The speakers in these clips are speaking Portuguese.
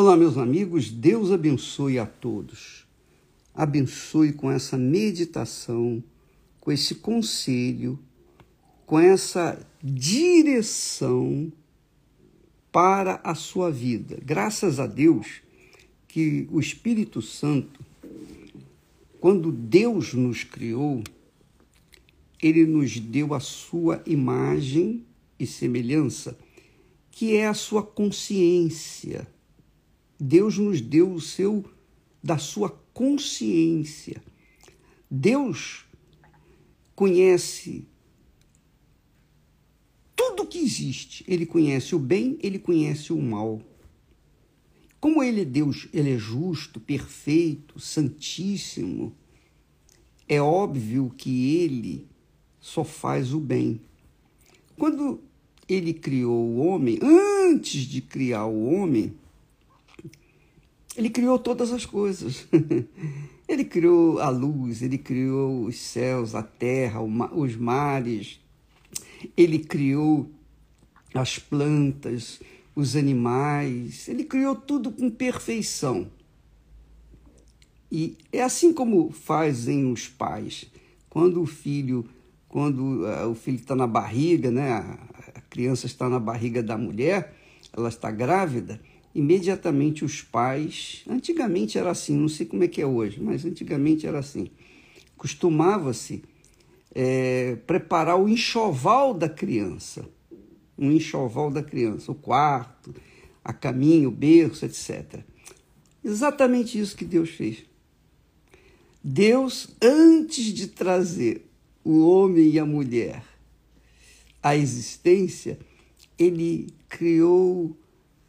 Olá, meus amigos, Deus abençoe a todos. Abençoe com essa meditação, com esse conselho, com essa direção para a sua vida. Graças a Deus que o Espírito Santo, quando Deus nos criou, ele nos deu a sua imagem e semelhança, que é a sua consciência Deus nos deu o seu da sua consciência. Deus conhece tudo que existe. Ele conhece o bem, ele conhece o mal. Como ele é Deus, ele é justo, perfeito, santíssimo. É óbvio que ele só faz o bem. Quando ele criou o homem, antes de criar o homem, ele criou todas as coisas. ele criou a luz, ele criou os céus, a terra, os mares. Ele criou as plantas, os animais. Ele criou tudo com perfeição. E é assim como fazem os pais. Quando o filho, quando uh, o filho está na barriga, né, a criança está na barriga da mulher, ela está grávida, imediatamente os pais, antigamente era assim, não sei como é que é hoje, mas antigamente era assim, costumava-se é, preparar o enxoval da criança, um enxoval da criança, o quarto, a caminho, o berço, etc. Exatamente isso que Deus fez. Deus, antes de trazer o homem e a mulher à existência, ele criou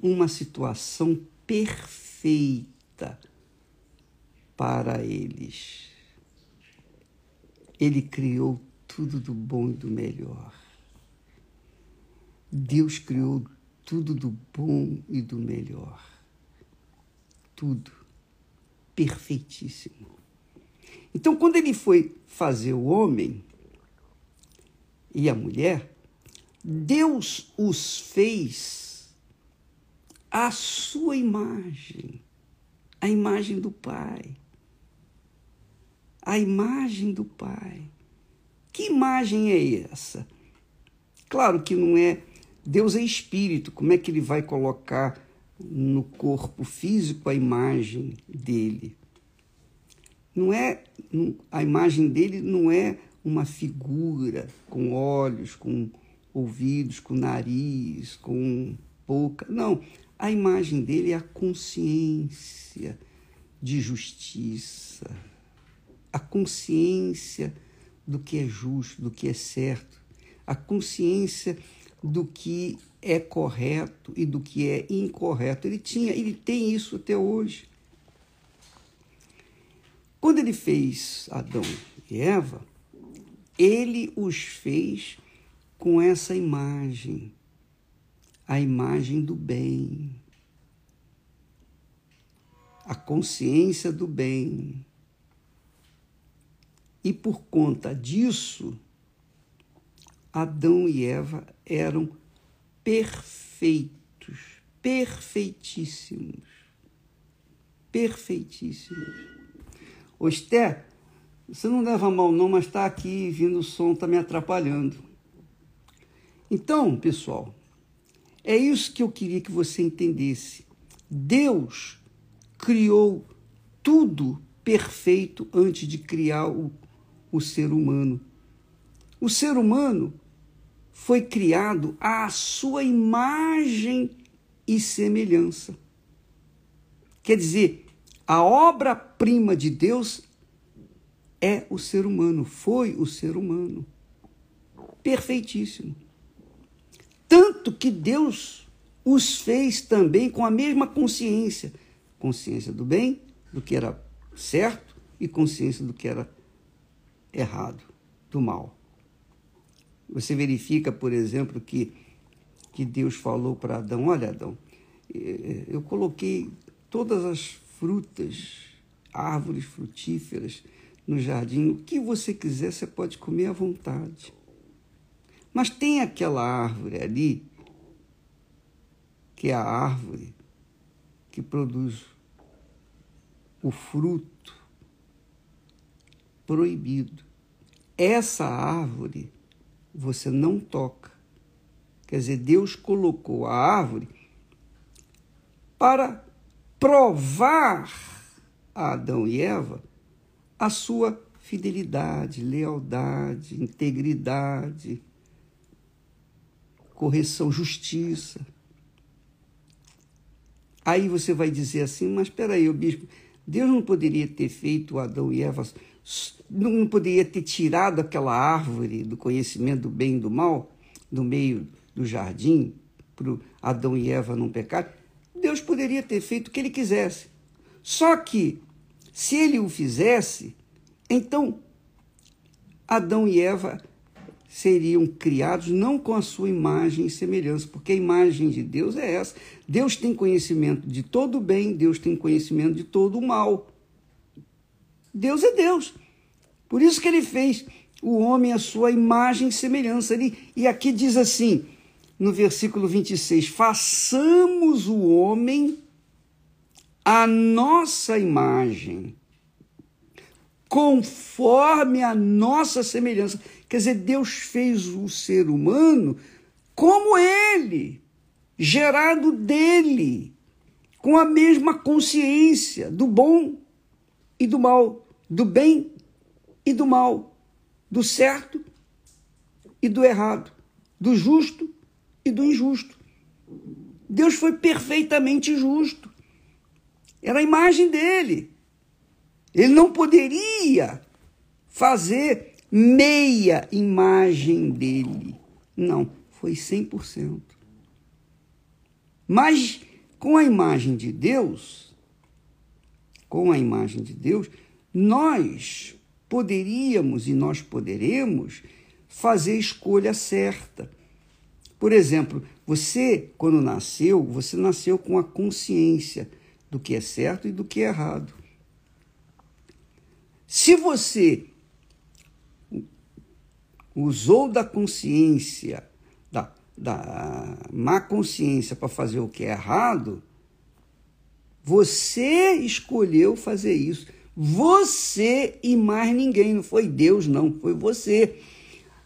uma situação perfeita para eles. Ele criou tudo do bom e do melhor. Deus criou tudo do bom e do melhor. Tudo. Perfeitíssimo. Então, quando ele foi fazer o homem e a mulher, Deus os fez a sua imagem, a imagem do Pai. A imagem do Pai. Que imagem é essa? Claro que não é. Deus é espírito, como é que ele vai colocar no corpo físico a imagem dele? Não é a imagem dele não é uma figura com olhos, com ouvidos, com nariz, com boca. Não, a imagem dele é a consciência de justiça, a consciência do que é justo, do que é certo, a consciência do que é correto e do que é incorreto. Ele tinha, ele tem isso até hoje. Quando ele fez Adão e Eva, ele os fez com essa imagem a imagem do bem, a consciência do bem. E por conta disso, Adão e Eva eram perfeitos, perfeitíssimos, perfeitíssimos. Esther, você não leva mal não, mas está aqui vindo o som, está me atrapalhando. Então, pessoal, é isso que eu queria que você entendesse. Deus criou tudo perfeito antes de criar o, o ser humano. O ser humano foi criado à sua imagem e semelhança. Quer dizer, a obra-prima de Deus é o ser humano, foi o ser humano. Perfeitíssimo. Tanto que Deus os fez também com a mesma consciência consciência do bem, do que era certo, e consciência do que era errado, do mal. Você verifica, por exemplo, que, que Deus falou para Adão: Olha, Adão, eh, eu coloquei todas as frutas, árvores frutíferas no jardim, o que você quiser, você pode comer à vontade. Mas tem aquela árvore ali, que é a árvore que produz o fruto proibido. Essa árvore você não toca. Quer dizer, Deus colocou a árvore para provar a Adão e Eva a sua fidelidade, lealdade, integridade, correção, justiça. Aí você vai dizer assim, mas espera aí, bispo, Deus não poderia ter feito Adão e Eva, não poderia ter tirado aquela árvore do conhecimento do bem e do mal do meio do jardim para Adão e Eva não pecar? Deus poderia ter feito o que ele quisesse. Só que, se ele o fizesse, então Adão e Eva seriam criados não com a sua imagem e semelhança, porque a imagem de Deus é essa. Deus tem conhecimento de todo o bem, Deus tem conhecimento de todo o mal. Deus é Deus. Por isso que ele fez o homem a sua imagem e semelhança. Ele, e aqui diz assim, no versículo 26, façamos o homem a nossa imagem, conforme a nossa semelhança. Quer dizer, Deus fez o ser humano como ele, gerado dele, com a mesma consciência do bom e do mal, do bem e do mal, do certo e do errado, do justo e do injusto. Deus foi perfeitamente justo. Era a imagem dele. Ele não poderia fazer meia imagem dele. Não, foi 100%. Mas com a imagem de Deus, com a imagem de Deus, nós poderíamos e nós poderemos fazer a escolha certa. Por exemplo, você, quando nasceu, você nasceu com a consciência do que é certo e do que é errado. Se você usou da consciência, da, da má consciência para fazer o que é errado, você escolheu fazer isso. Você e mais ninguém, não foi Deus, não, foi você.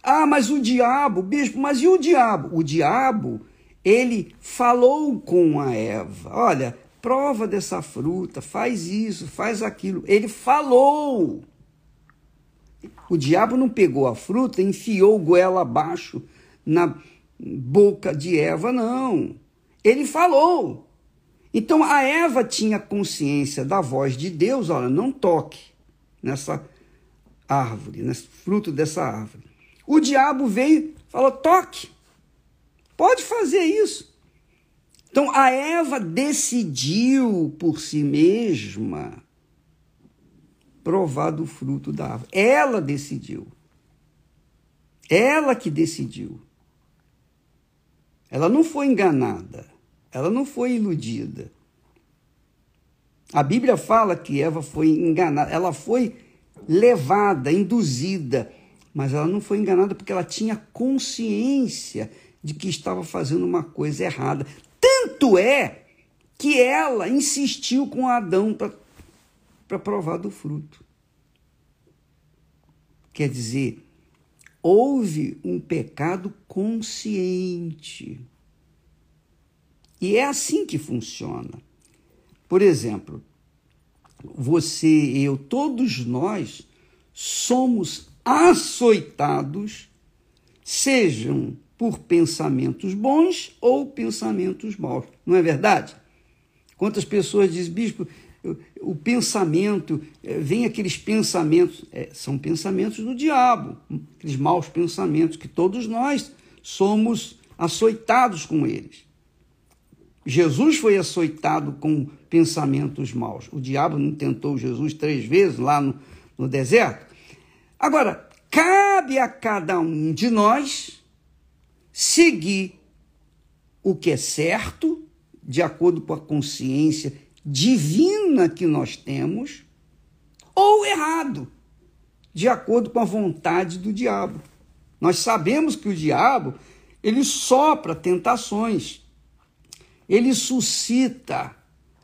Ah, mas o diabo, bispo, mas e o diabo? O diabo, ele falou com a Eva: olha, prova dessa fruta, faz isso, faz aquilo. Ele falou. O diabo não pegou a fruta e enfiou goela abaixo na boca de Eva, não. Ele falou. Então a Eva tinha consciência da voz de Deus, olha, não toque nessa árvore, nesse fruto dessa árvore. O diabo veio, falou: toque, pode fazer isso. Então a Eva decidiu por si mesma provar do fruto da árvore. Ela decidiu. Ela que decidiu. Ela não foi enganada. Ela não foi iludida. A Bíblia fala que Eva foi enganada, ela foi levada, induzida, mas ela não foi enganada porque ela tinha consciência de que estava fazendo uma coisa errada. Tanto é que ela insistiu com Adão para provar do fruto. Quer dizer, houve um pecado consciente. E é assim que funciona. Por exemplo, você, eu, todos nós somos açoitados, sejam por pensamentos bons ou pensamentos maus. Não é verdade? Quantas pessoas dizem, bispo, o pensamento, eh, vem aqueles pensamentos, é, são pensamentos do diabo, aqueles maus pensamentos que todos nós somos açoitados com eles. Jesus foi açoitado com pensamentos maus. O diabo não tentou Jesus três vezes lá no, no deserto? Agora, cabe a cada um de nós seguir o que é certo, de acordo com a consciência divina que nós temos, ou errado, de acordo com a vontade do diabo. Nós sabemos que o diabo, ele sopra tentações ele suscita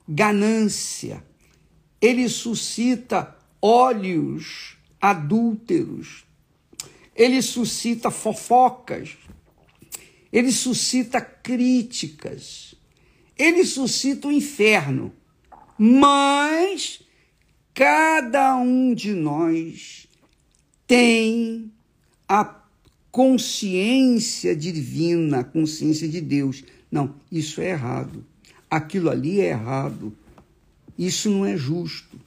ganância, ele suscita óleos adúlteros, ele suscita fofocas, ele suscita críticas, ele suscita o inferno. Mas cada um de nós tem a consciência divina, a consciência de Deus. Não, isso é errado. Aquilo ali é errado. Isso não é justo.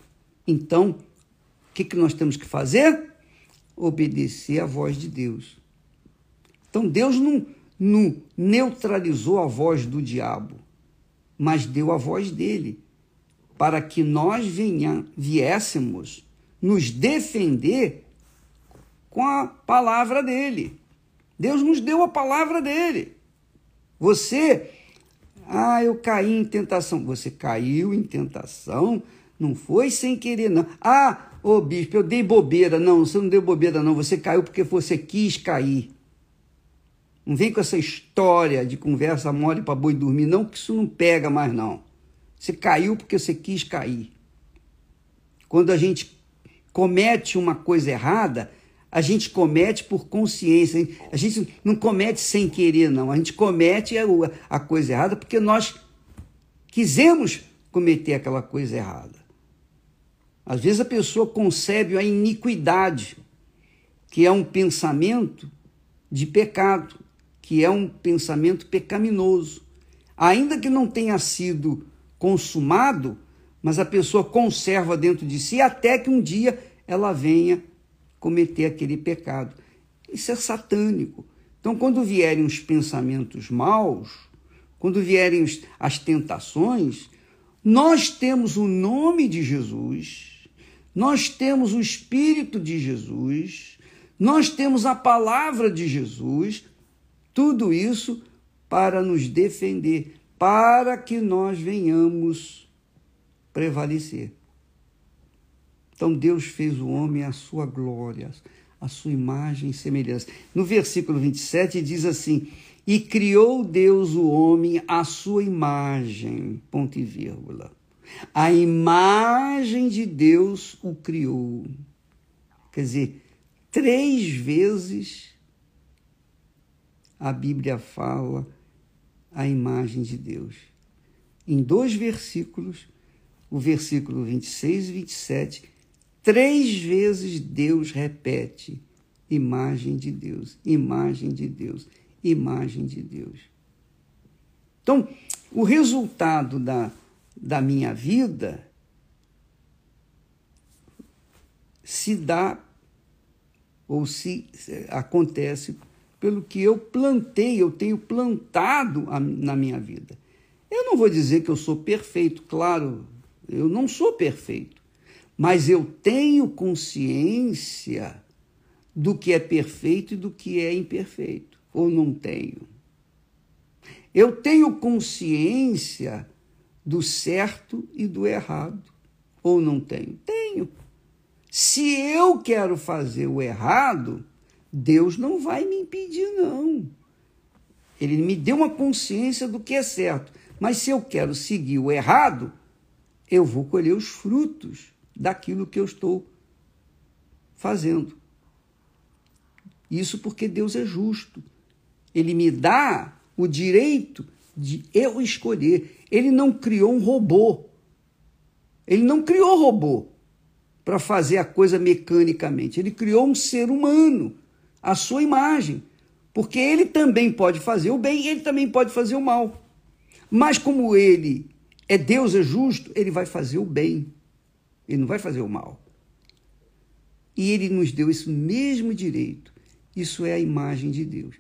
Então, o que, que nós temos que fazer? Obedecer à voz de Deus. Então, Deus não, não neutralizou a voz do diabo, mas deu a voz dele, para que nós venha, viéssemos nos defender com a palavra dele. Deus nos deu a palavra dele. Você, ah, eu caí em tentação. Você caiu em tentação, não foi sem querer, não. Ah, ô bispo, eu dei bobeira. Não, você não deu bobeira, não. Você caiu porque você quis cair. Não vem com essa história de conversa mole para boi dormir, não, que isso não pega mais, não. Você caiu porque você quis cair. Quando a gente comete uma coisa errada, a gente comete por consciência. A gente não comete sem querer, não. A gente comete a coisa errada porque nós quisemos cometer aquela coisa errada. Às vezes a pessoa concebe a iniquidade, que é um pensamento de pecado, que é um pensamento pecaminoso. Ainda que não tenha sido consumado, mas a pessoa conserva dentro de si até que um dia ela venha cometer aquele pecado. Isso é satânico. Então, quando vierem os pensamentos maus, quando vierem as tentações, nós temos o nome de Jesus, nós temos o Espírito de Jesus, nós temos a palavra de Jesus, tudo isso para nos defender, para que nós venhamos prevalecer. Então Deus fez o homem à sua glória, à sua imagem e semelhança. No versículo 27 diz assim: E criou Deus o homem à sua imagem, ponto e vírgula. A imagem de Deus o criou. Quer dizer, três vezes a Bíblia fala a imagem de Deus. Em dois versículos, o versículo 26 e 27, Três vezes Deus repete: imagem de Deus, imagem de Deus, imagem de Deus. Então, o resultado da, da minha vida se dá ou se acontece pelo que eu plantei, eu tenho plantado na minha vida. Eu não vou dizer que eu sou perfeito, claro, eu não sou perfeito mas eu tenho consciência do que é perfeito e do que é imperfeito, ou não tenho. Eu tenho consciência do certo e do errado, ou não tenho? Tenho. Se eu quero fazer o errado, Deus não vai me impedir, não. Ele me deu uma consciência do que é certo. Mas se eu quero seguir o errado, eu vou colher os frutos daquilo que eu estou fazendo. Isso porque Deus é justo. Ele me dá o direito de eu escolher. Ele não criou um robô. Ele não criou robô para fazer a coisa mecanicamente. Ele criou um ser humano, a sua imagem. Porque ele também pode fazer o bem, ele também pode fazer o mal. Mas como ele é Deus, é justo, ele vai fazer o bem. Ele não vai fazer o mal. E ele nos deu esse mesmo direito. Isso é a imagem de Deus.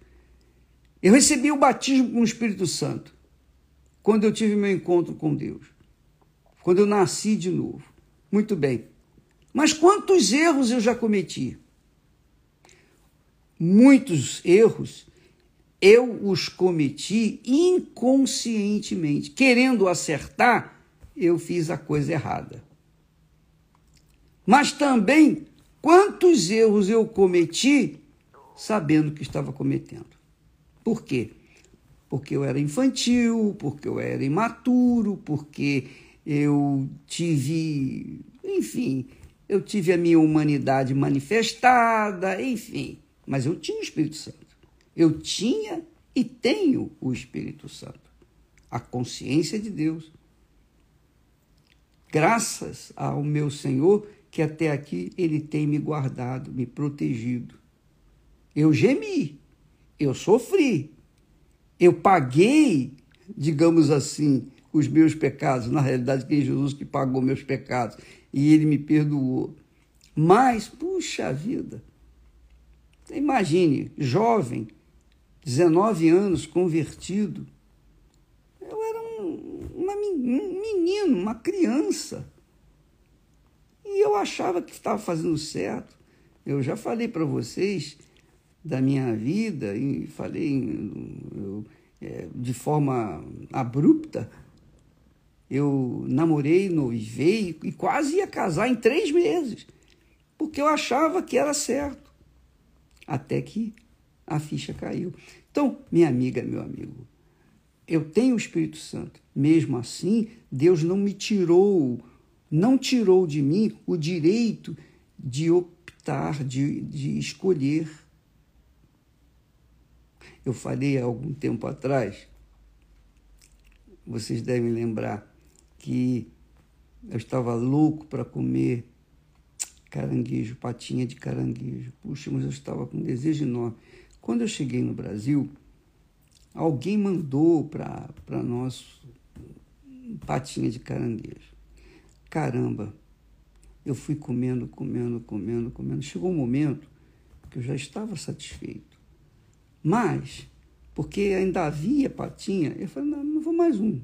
Eu recebi o batismo com o Espírito Santo quando eu tive meu encontro com Deus. Quando eu nasci de novo. Muito bem. Mas quantos erros eu já cometi? Muitos erros eu os cometi inconscientemente. Querendo acertar, eu fiz a coisa errada mas também quantos erros eu cometi sabendo que estava cometendo. Por quê? Porque eu era infantil, porque eu era imaturo, porque eu tive, enfim, eu tive a minha humanidade manifestada, enfim, mas eu tinha o Espírito Santo. Eu tinha e tenho o Espírito Santo, a consciência de Deus. Graças ao meu Senhor, que até aqui ele tem me guardado, me protegido. Eu gemi, eu sofri, eu paguei, digamos assim, os meus pecados. Na realidade, quem é Jesus que pagou meus pecados e ele me perdoou. Mas, puxa vida, imagine, jovem, 19 anos, convertido. Eu era um, uma, um menino, uma criança. E eu achava que estava fazendo certo. Eu já falei para vocês da minha vida e falei eu, é, de forma abrupta eu namorei, noivei e quase ia casar em três meses, porque eu achava que era certo. Até que a ficha caiu. Então, minha amiga, meu amigo, eu tenho o Espírito Santo. Mesmo assim, Deus não me tirou, não tirou de mim o direito de optar, de, de escolher. Eu falei há algum tempo atrás, vocês devem lembrar, que eu estava louco para comer caranguejo, patinha de caranguejo. Puxa, mas eu estava com desejo enorme. Quando eu cheguei no Brasil, alguém mandou para nós patinha de caranguejo. Caramba, eu fui comendo, comendo, comendo, comendo. Chegou um momento que eu já estava satisfeito. Mas, porque ainda havia patinha, eu falei, não, não vou mais um,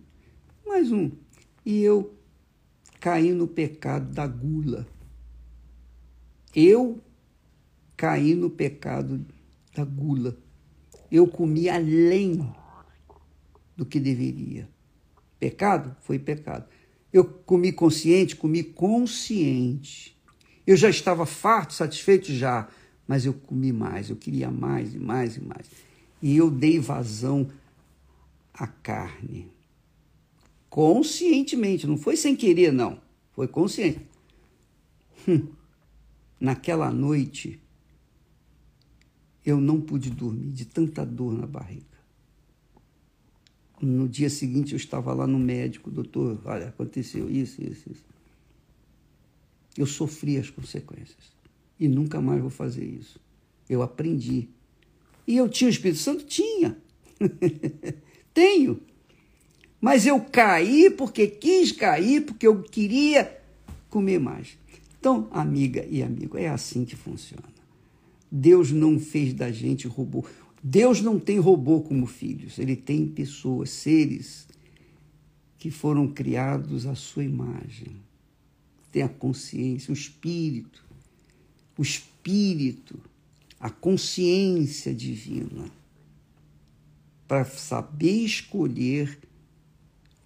mais um e eu caí no pecado da gula. Eu caí no pecado da gula. Eu comi além do que deveria. Pecado foi pecado. Eu comi consciente, comi consciente. Eu já estava farto, satisfeito já, mas eu comi mais, eu queria mais e mais e mais. E eu dei vazão à carne conscientemente, não foi sem querer, não, foi consciente. Hum, naquela noite, eu não pude dormir de tanta dor na barriga. No dia seguinte, eu estava lá no médico, doutor, olha, aconteceu isso, isso, isso. Eu sofri as consequências e nunca mais vou fazer isso. Eu aprendi. E eu tinha o Espírito Santo? Tinha. Tenho. Mas eu caí porque quis cair, porque eu queria comer mais. Então, amiga e amigo, é assim que funciona. Deus não fez da gente robô. Deus não tem robô como filhos, ele tem pessoas, seres que foram criados à sua imagem. Tem a consciência, o espírito, o espírito, a consciência divina para saber escolher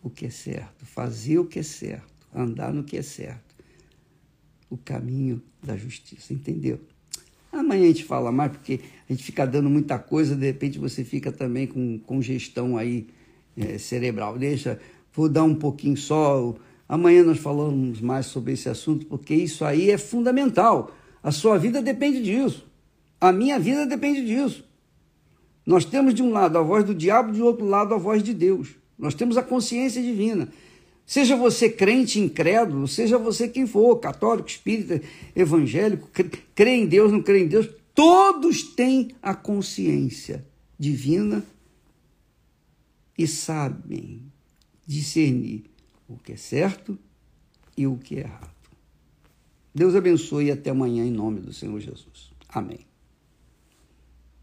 o que é certo, fazer o que é certo, andar no que é certo. O caminho da justiça, entendeu? Amanhã a gente fala mais, porque a gente fica dando muita coisa, de repente você fica também com congestão aí é, cerebral. Deixa, vou dar um pouquinho só. Amanhã nós falamos mais sobre esse assunto, porque isso aí é fundamental. A sua vida depende disso. A minha vida depende disso. Nós temos de um lado a voz do diabo, de outro lado a voz de Deus. Nós temos a consciência divina. Seja você crente, incrédulo, seja você quem for, católico, espírita, evangélico, crê em Deus, não crê em Deus, todos têm a consciência divina e sabem discernir o que é certo e o que é errado. Deus abençoe e até amanhã em nome do Senhor Jesus. Amém.